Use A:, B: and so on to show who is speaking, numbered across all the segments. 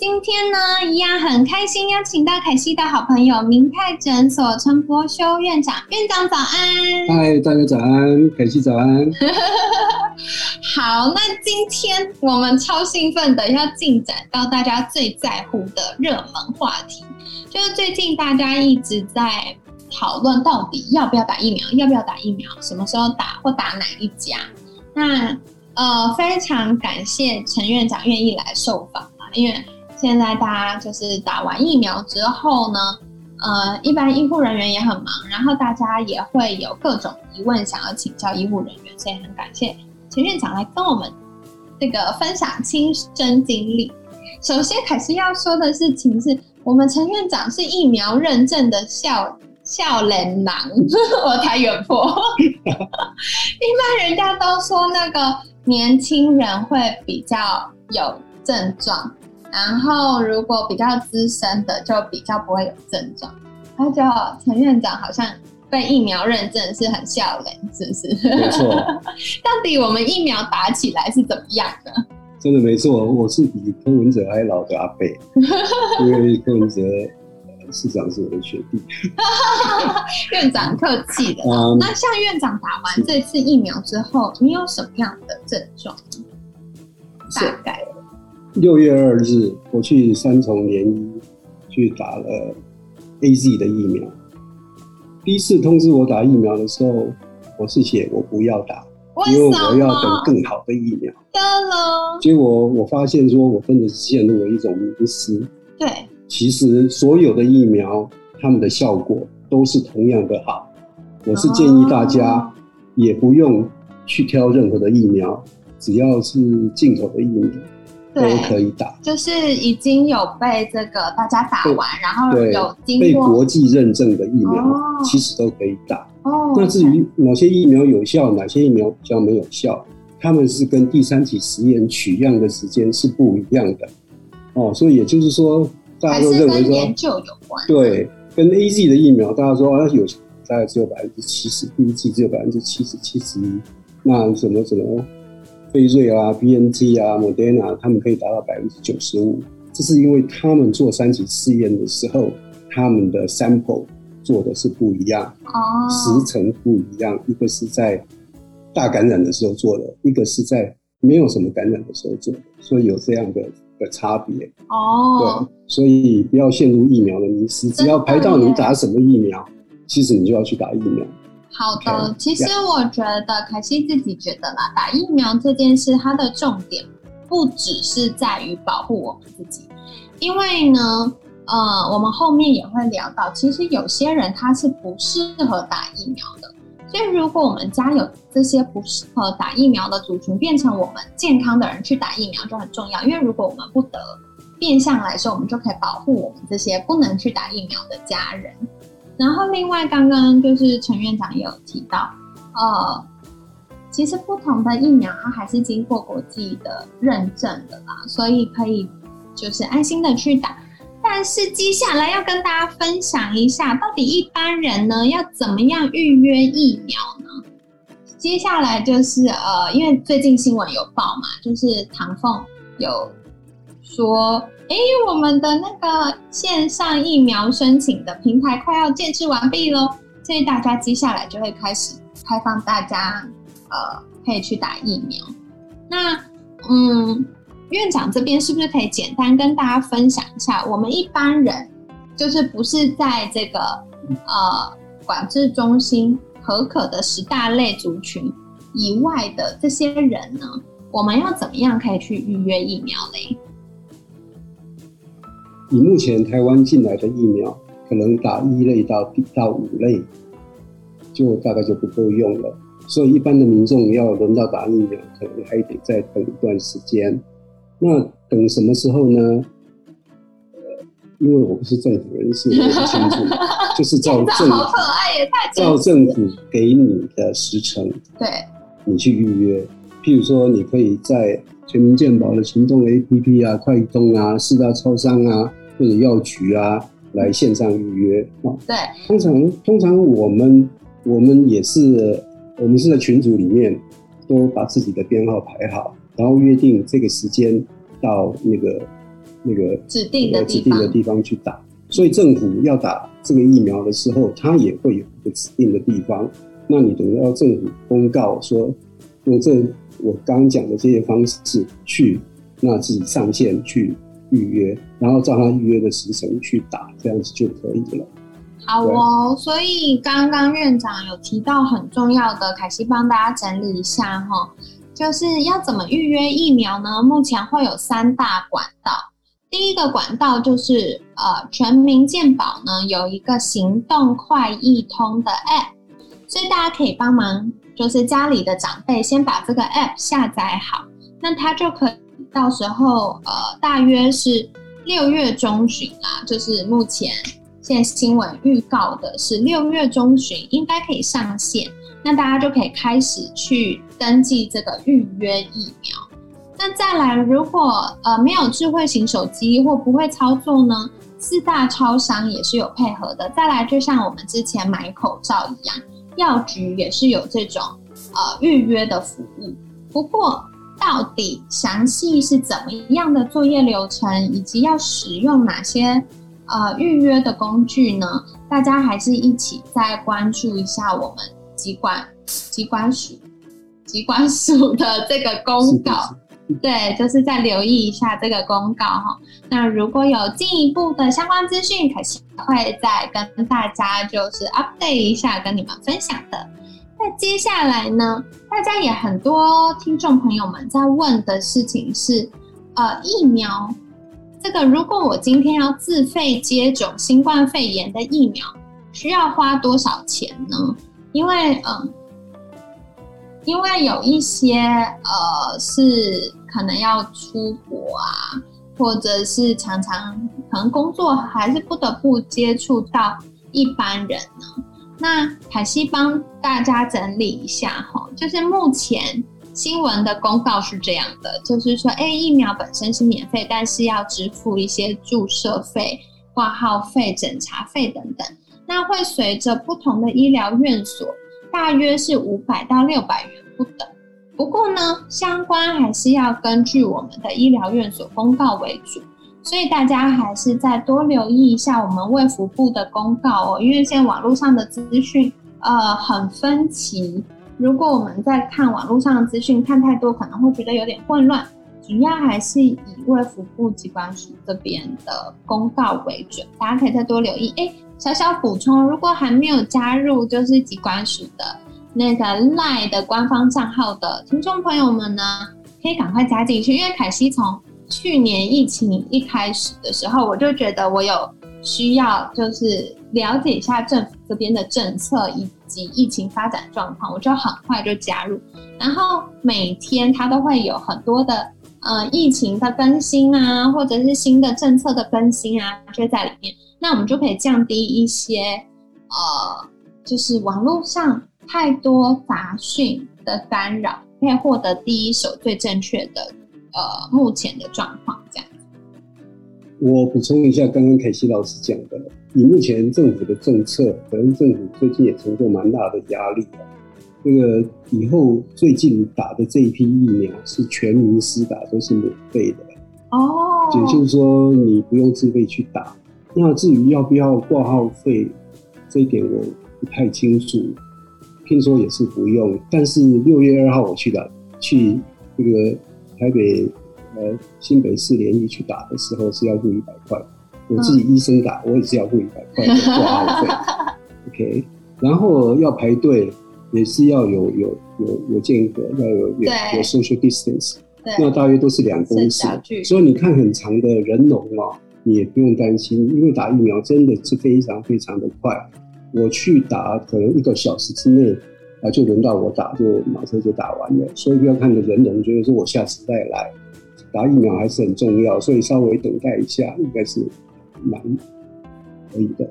A: 今天呢，一样很开心，邀请到凯西的好朋友明泰诊所陈博修院长。院长早安！
B: 嗨，大家早安，凯西早安。
A: 好，那今天我们超兴奋的要进展到大家最在乎的热门话题，就是最近大家一直在讨论到底要不要打疫苗，要不要打疫苗，什么时候打或打哪一家。那呃，非常感谢陈院长愿意来受访啊，因为。现在大家就是打完疫苗之后呢，呃，一般医护人员也很忙，然后大家也会有各种疑问想要请教医护人员，所以很感谢陈院长来跟我们这个分享亲身经历。首先，凯西要说的事情是我们陈院长是疫苗认证的笑笑脸郎，我太远破。一般人家都说那个年轻人会比较有症状。然后，如果比较资深的，就比较不会有症状。他叫陈院长，好像被疫苗认证是很笑脸，是不是？
B: 没错。
A: 到底我们疫苗打起来是怎么样的？
B: 真的没错，我是比柯文哲还老的阿贝，因为柯文哲市长是我的学弟。
A: 院长客气的。那像院长打完这次疫苗之后，你有什么样的症状？大概。
B: 六月二日，我去三重联医去打了 A Z 的疫苗。第一次通知我打疫苗的时候，我是写我不要打，因为我要等更好的疫苗。结果我发现说，我真的是陷入了一种迷失。
A: 对，
B: 其实所有的疫苗，它们的效果都是同样的好。我是建议大家也不用去挑任何的疫苗，只要是进口的疫苗。都可以打，
A: 就是已经有被这个大家打完，然后有经
B: 被国际认证的疫苗，其实都可以打。哦，那至于哪些疫苗有效，哪些疫苗比较没有效，他们是跟第三期实验取样的时间是不一样的。哦，所以也就是说，大家都认为说
A: 研究有关。
B: 对，跟 A Z 的疫苗，大家说啊有大概只有百分之七十，第一剂只有百分之七十七十一，那什么什么？飞瑞啊，B N T 啊，Moderna，他们可以达到百分之九十五，这是因为他们做三级试验的时候，他们的 sample 做的是不一样，哦，时程不一样，一个是在大感染的时候做的，一个是在没有什么感染的时候做的，所以有这样的的差别。哦，对，所以不要陷入疫苗的迷失，只要排到你打什么疫苗，其实你就要去打疫苗。
A: 好的，其实我觉得凯西自己觉得啦，打疫苗这件事，它的重点不只是在于保护我们自己，因为呢，呃，我们后面也会聊到，其实有些人他是不适合打疫苗的，所以如果我们家有这些不适合打疫苗的族群，变成我们健康的人去打疫苗就很重要，因为如果我们不得，变相来说，我们就可以保护我们这些不能去打疫苗的家人。然后，另外刚刚就是陈院长也有提到，呃，其实不同的疫苗它还是经过国际的认证的啦，所以可以就是安心的去打。但是接下来要跟大家分享一下，到底一般人呢要怎么样预约疫苗呢？接下来就是呃，因为最近新闻有报嘛，就是唐凤有说。哎，我们的那个线上疫苗申请的平台快要建设完毕喽，所以大家接下来就会开始开放大家，呃，可以去打疫苗。那，嗯，院长这边是不是可以简单跟大家分享一下，我们一般人就是不是在这个呃管制中心合可的十大类族群以外的这些人呢，我们要怎么样可以去预约疫苗嘞？
B: 以目前台湾进来的疫苗，可能打一类到到五类，就大概就不够用了。所以一般的民众要轮到打疫苗，可能还得再等一段时间。那等什么时候呢？因为我不是政府人士，我不清楚，就是照 政
A: 好可爱也太
B: 照政府给你的时程，
A: 对，
B: 你去预约。譬如说，你可以在全民健保的行动 APP 啊、快通啊、四大超商啊或者药局啊来线上预约啊。
A: 对，
B: 通常通常我们我们也是我们是在群组里面都把自己的编号排好，然后约定这个时间到那个那个
A: 指定的
B: 呃指，定的地方去打。所以政府要打这个疫苗的时候，它也会有一个指定的地方。那你等到政府公告说用这我刚刚讲的这些方式去，那自己上线去预约，然后照他预约的时程去打，这样子就可以了。
A: 好哦，所以刚刚院长有提到很重要的，凯西帮大家整理一下哈，就是要怎么预约疫苗呢？目前会有三大管道，第一个管道就是呃全民健保呢有一个行动快易通的 App，所以大家可以帮忙，就是家里的长辈先把这个 App 下载好，那他就可以到时候呃大约是六月中旬啦，就是目前。现在新闻预告的是六月中旬应该可以上线，那大家就可以开始去登记这个预约疫苗。那再来，如果呃没有智慧型手机或不会操作呢，四大超商也是有配合的。再来，就像我们之前买口罩一样，药局也是有这种呃预约的服务。不过，到底详细是怎么样的作业流程，以及要使用哪些？呃，预约的工具呢？大家还是一起再关注一下我们机关机关署机关署的这个公告，对，就是再留意一下这个公告哈。那如果有进一步的相关资讯，可是会再跟大家就是 update 一下，跟你们分享的。那接下来呢，大家也很多听众朋友们在问的事情是，呃，疫苗。这个如果我今天要自费接种新冠肺炎的疫苗，需要花多少钱呢？因为嗯，因为有一些呃是可能要出国啊，或者是常常可能工作还是不得不接触到一般人呢。那凯西帮大家整理一下哈，就是目前。新闻的公告是这样的，就是说，哎，疫苗本身是免费，但是要支付一些注射费、挂号费、诊查费等等。那会随着不同的医疗院所，大约是五百到六百元不等。不过呢，相关还是要根据我们的医疗院所公告为主，所以大家还是再多留意一下我们卫福部的公告哦，因为现在网络上的资讯呃很分歧。如果我们在看网络上的资讯看太多，可能会觉得有点混乱。主要还是以卫福部机关署这边的公告为准，大家可以再多留意。哎，小小补充，如果还没有加入就是机关署的那个 Line 的官方账号的听众朋友们呢，可以赶快加进去。因为凯西从去年疫情一开始的时候，我就觉得我有需要就是了解一下政府这边的政策以。及疫情发展状况，我就很快就加入，然后每天它都会有很多的呃疫情的更新啊，或者是新的政策的更新啊，就在里面。那我们就可以降低一些呃，就是网络上太多杂讯的干扰，可以获得第一手最正确的呃目前的状况。这样。
B: 我补充一下，刚刚凯西老师讲的。以目前政府的政策，可能政府最近也承受蛮大的压力啊。这个以后最近打的这一批疫苗是全民施打，都是免费的
A: 哦。
B: 也就是说，你不用自费去打。那至于要不要挂号费，这一点我不太清楚。听说也是不用，但是六月二号我去打，去这个台北呃新北市联谊去打的时候是要付一百块。我自己医生打，我也是要付一百块的挂号费。OK，然后要排队，也是要有有有有间隔，要有有有 social distance。那大约都是两公尺。所以你看很长的人龙啊，你也不用担心，因为打疫苗真的是非常非常的快。我去打，可能一个小时之内啊，就轮到我打，就马上就打完了。所以不要看着人龙，觉得说我下次再来打疫苗还是很重要，所以稍微等待一下，应该是。蛮可以的。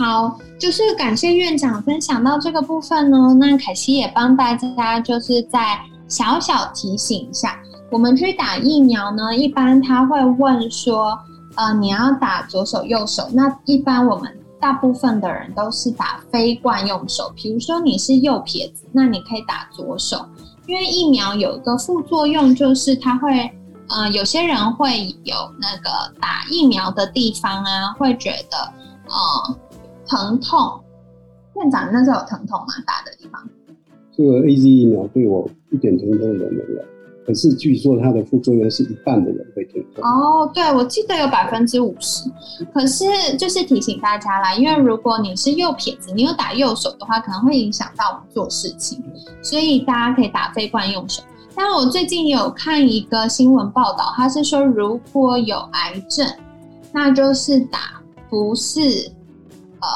A: 好，就是感谢院长分享到这个部分呢。那凯西也帮大家就是在小小提醒一下，我们去打疫苗呢，一般他会问说，呃，你要打左手右手？那一般我们大部分的人都是打非惯用手，比如说你是右撇子，那你可以打左手，因为疫苗有一个副作用，就是它会，呃，有些人会有那个打疫苗的地方啊，会觉得，呃。疼痛，院长那时候有疼痛吗？打的地方？
B: 这个 A Z 疫苗对我一点疼痛都没有，可是据说它的副作用是一半的人会疼痛。
A: 哦，对，我记得有百分之五十。可是就是提醒大家啦，因为如果你是右撇子，你有打右手的话，可能会影响到我们做事情，所以大家可以打非惯用手。但我最近有看一个新闻报道，他是说如果有癌症，那就是打不是。呃，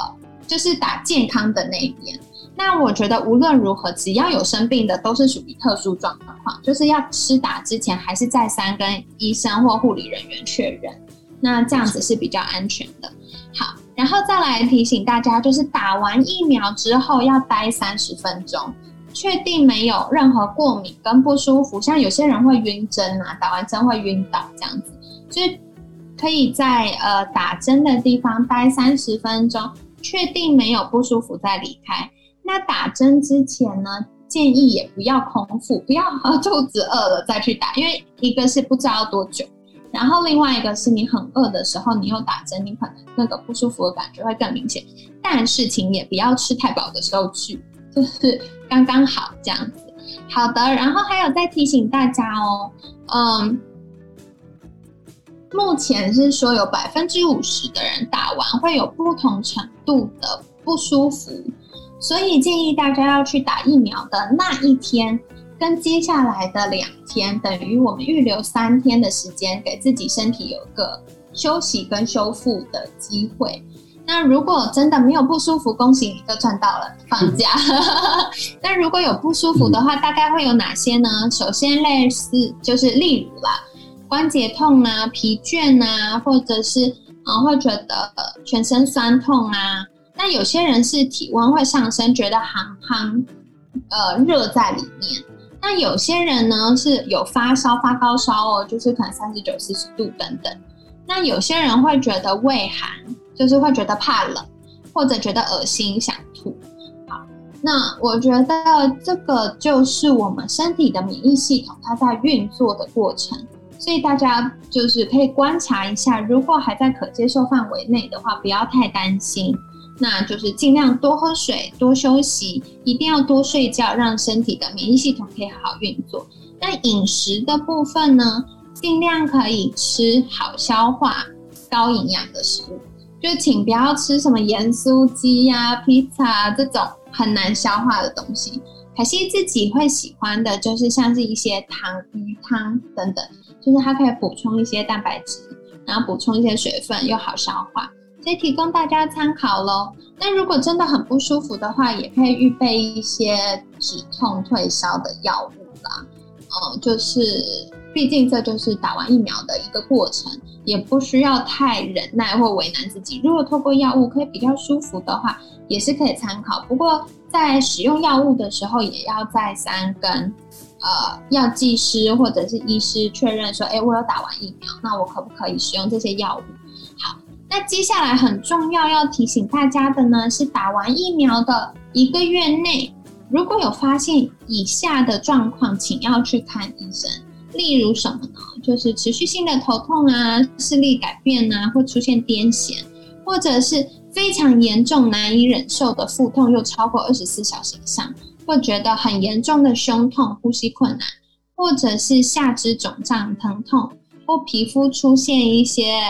A: 就是打健康的那一边。那我觉得无论如何，只要有生病的，都是属于特殊状况，就是要吃打之前，还是再三跟医生或护理人员确认。那这样子是比较安全的。好，然后再来提醒大家，就是打完疫苗之后要待三十分钟，确定没有任何过敏跟不舒服。像有些人会晕针啊，打完针会晕倒这样子，所以。可以在呃打针的地方待三十分钟，确定没有不舒服再离开。那打针之前呢，建议也不要空腹，不要肚子饿了再去打，因为一个是不知道多久，然后另外一个是你很饿的时候，你又打针，你可能那个不舒服的感觉会更明显。但是请也不要吃太饱的时候去，就是刚刚好这样子。好的，然后还有再提醒大家哦，嗯。目前是说有百分之五十的人打完会有不同程度的不舒服，所以建议大家要去打疫苗的那一天跟接下来的两天，等于我们预留三天的时间，给自己身体有一个休息跟修复的机会。那如果真的没有不舒服，恭喜你就赚到了放假。那如果有不舒服的话，大概会有哪些呢？首先类似就是例如啦。关节痛啊，疲倦啊，或者是啊，会觉得全身酸痛啊。那有些人是体温会上升，觉得寒寒，呃，热在里面。那有些人呢是有发烧，发高烧哦，就是可能三十九、四十度等等。那有些人会觉得胃寒，就是会觉得怕冷，或者觉得恶心、想吐。好，那我觉得这个就是我们身体的免疫系统它在运作的过程。所以大家就是可以观察一下，如果还在可接受范围内的话，不要太担心。那就是尽量多喝水、多休息，一定要多睡觉，让身体的免疫系统可以好好运作。那饮食的部分呢，尽量可以吃好消化、高营养的食物，就请不要吃什么盐酥鸡呀、披萨这种很难消化的东西。凯西自己会喜欢的就是像是一些糖、鱼汤等等。就是它可以补充一些蛋白质，然后补充一些水分，又好消化，所以提供大家参考喽。那如果真的很不舒服的话，也可以预备一些止痛退烧的药物啦。嗯，就是毕竟这就是打完疫苗的一个过程，也不需要太忍耐或为难自己。如果透过药物可以比较舒服的话，也是可以参考。不过在使用药物的时候，也要再三跟。呃，药剂师或者是医师确认说，哎，我有打完疫苗，那我可不可以使用这些药物？那接下来很重要要提醒大家的呢，是打完疫苗的一个月内，如果有发现以下的状况，请要去看医生。例如什么呢？就是持续性的头痛啊，视力改变啊，或出现癫痫，或者是非常严重难以忍受的腹痛，又超过二十四小时以上。会觉得很严重的胸痛、呼吸困难，或者是下肢肿胀、疼痛，或皮肤出现一些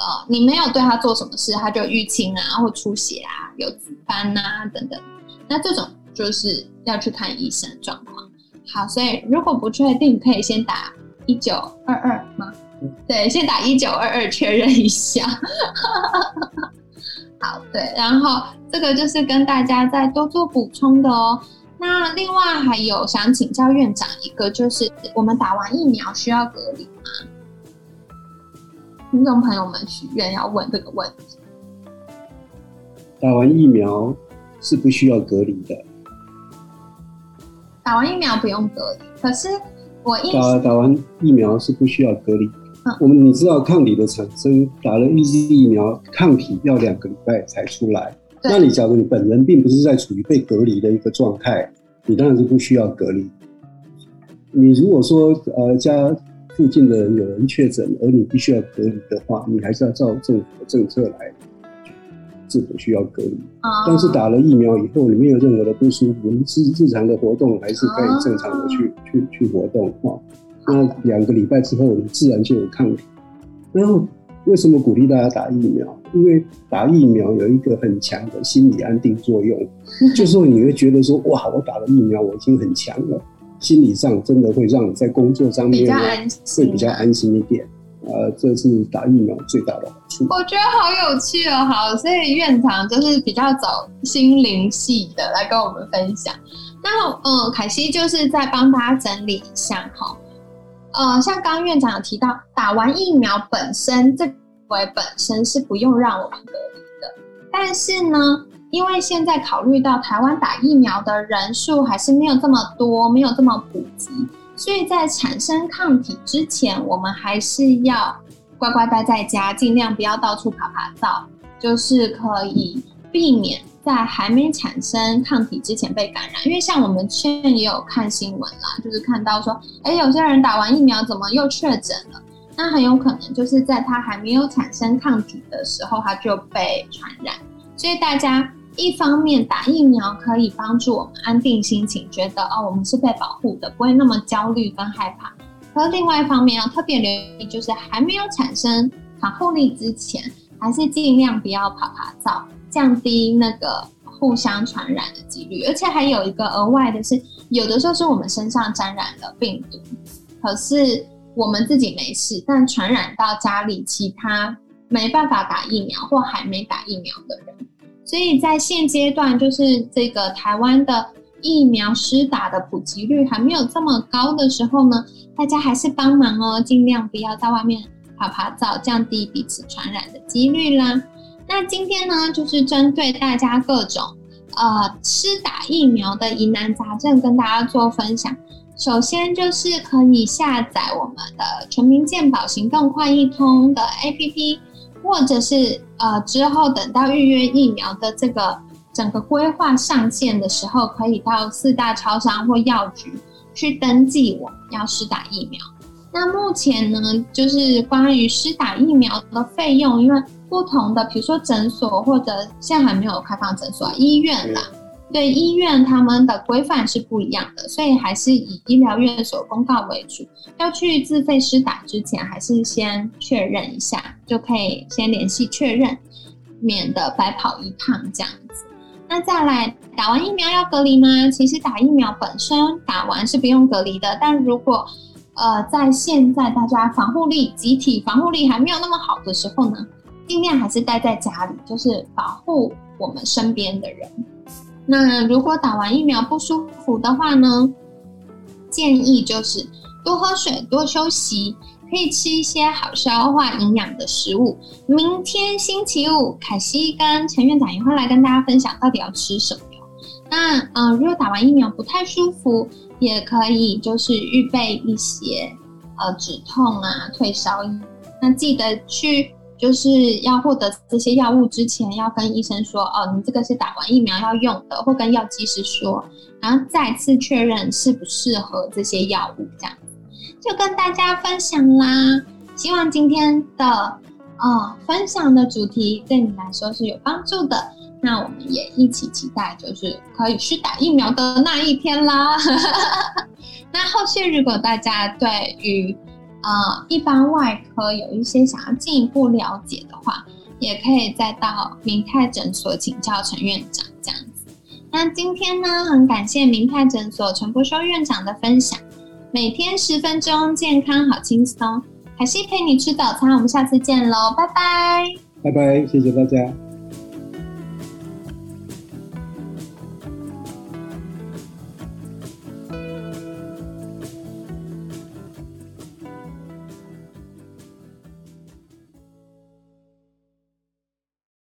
A: 呃，你没有对他做什么事，他就淤青啊，或出血啊，有紫斑啊等等，那这种就是要去看医生状况。好，所以如果不确定，可以先打一九二二吗？对，先打一九二二确认一下。好，对，然后这个就是跟大家再多做补充的哦。那另外还有想请教院长一个，就是我们打完疫苗需要隔离吗？听众朋友们许愿要问这个问题。
B: 打完疫苗是不需要隔离的。
A: 打完疫苗不用隔离，可是我
B: 打打完疫苗是不需要隔离。我们你知道抗体的产生，打了一剂疫苗，抗体要两个礼拜才出来。那你假如你本人并不是在处于被隔离的一个状态，你当然是不需要隔离。你如果说呃家附近的人有人确诊，而你必须要隔离的话，你还是要照政府的政策来，是否需要隔离。但是打了疫苗以后，你没有任何的不舒服，日日常的活动还是可以正常的去去去活动啊。那两个礼拜之后，你自然就有抗体。然后为什么鼓励大家打疫苗？因为打疫苗有一个很强的心理安定作用，就是说你会觉得说，哇，我打了疫苗，我已经很强了，心理上真的会让你在工作上面会比较安心一点。呃，这是打疫苗最大的好处。
A: 我觉得好有趣哦，好，所以院长就是比较走心灵系的来跟我们分享。那嗯，凯西就是在帮大家整理一下哈。呃，像刚刚院长有提到，打完疫苗本身这为本身是不用让我们隔离的，但是呢，因为现在考虑到台湾打疫苗的人数还是没有这么多，没有这么普及，所以在产生抗体之前，我们还是要乖乖待在家，尽量不要到处爬爬灶，就是可以避免。在还没产生抗体之前被感染，因为像我们圈也有看新闻啦，就是看到说，哎，有些人打完疫苗怎么又确诊了？那很有可能就是在他还没有产生抗体的时候，他就被传染。所以大家一方面打疫苗可以帮助我们安定心情，觉得哦我们是被保护的，不会那么焦虑跟害怕。而另外一方面要特别留意，就是还没有产生防护力之前，还是尽量不要爬爬灶。降低那个互相传染的几率，而且还有一个额外的是，有的时候是我们身上沾染了病毒，可是我们自己没事，但传染到家里其他没办法打疫苗或还没打疫苗的人。所以在现阶段，就是这个台湾的疫苗施打的普及率还没有这么高的时候呢，大家还是帮忙哦，尽量不要在外面爬爬灶，降低彼此传染的几率啦。那今天呢，就是针对大家各种呃施打疫苗的疑难杂症，跟大家做分享。首先就是可以下载我们的全民健保行动快易通的 APP，或者是呃之后等到预约疫苗的这个整个规划上线的时候，可以到四大超商或药局去登记我要施打疫苗。那目前呢，就是关于施打疫苗的费用，因为不同的，比如说诊所或者现在还没有开放诊所，医院啦，对医院他们的规范是不一样的，所以还是以医疗院所公告为主。要去自费施打之前，还是先确认一下，就可以先联系确认，免得白跑一趟这样子。那再来，打完疫苗要隔离吗？其实打疫苗本身打完是不用隔离的，但如果呃在现在大家防护力、集体防护力还没有那么好的时候呢？尽量还是待在家里，就是保护我们身边的人。那如果打完疫苗不舒服的话呢，建议就是多喝水、多休息，可以吃一些好消化、营养的食物。明天星期五，凯西跟陈院长也会来跟大家分享到底要吃什么。那嗯，如果打完疫苗不太舒服，也可以就是预备一些呃止痛啊、退烧药。那记得去。就是要获得这些药物之前，要跟医生说哦，你这个是打完疫苗要用的，或跟药剂师说，然后再次确认适不适合这些药物，这样就跟大家分享啦。希望今天的呃分享的主题对你来说是有帮助的。那我们也一起期待，就是可以去打疫苗的那一天啦。那后续如果大家对于呃，一般外科有一些想要进一步了解的话，也可以再到明泰诊所请教陈院长这样子。那今天呢，很感谢明泰诊所陈博修院长的分享。每天十分钟，健康好轻松。海西陪你吃早餐，我们下次见喽，拜拜。
B: 拜拜，谢谢大家。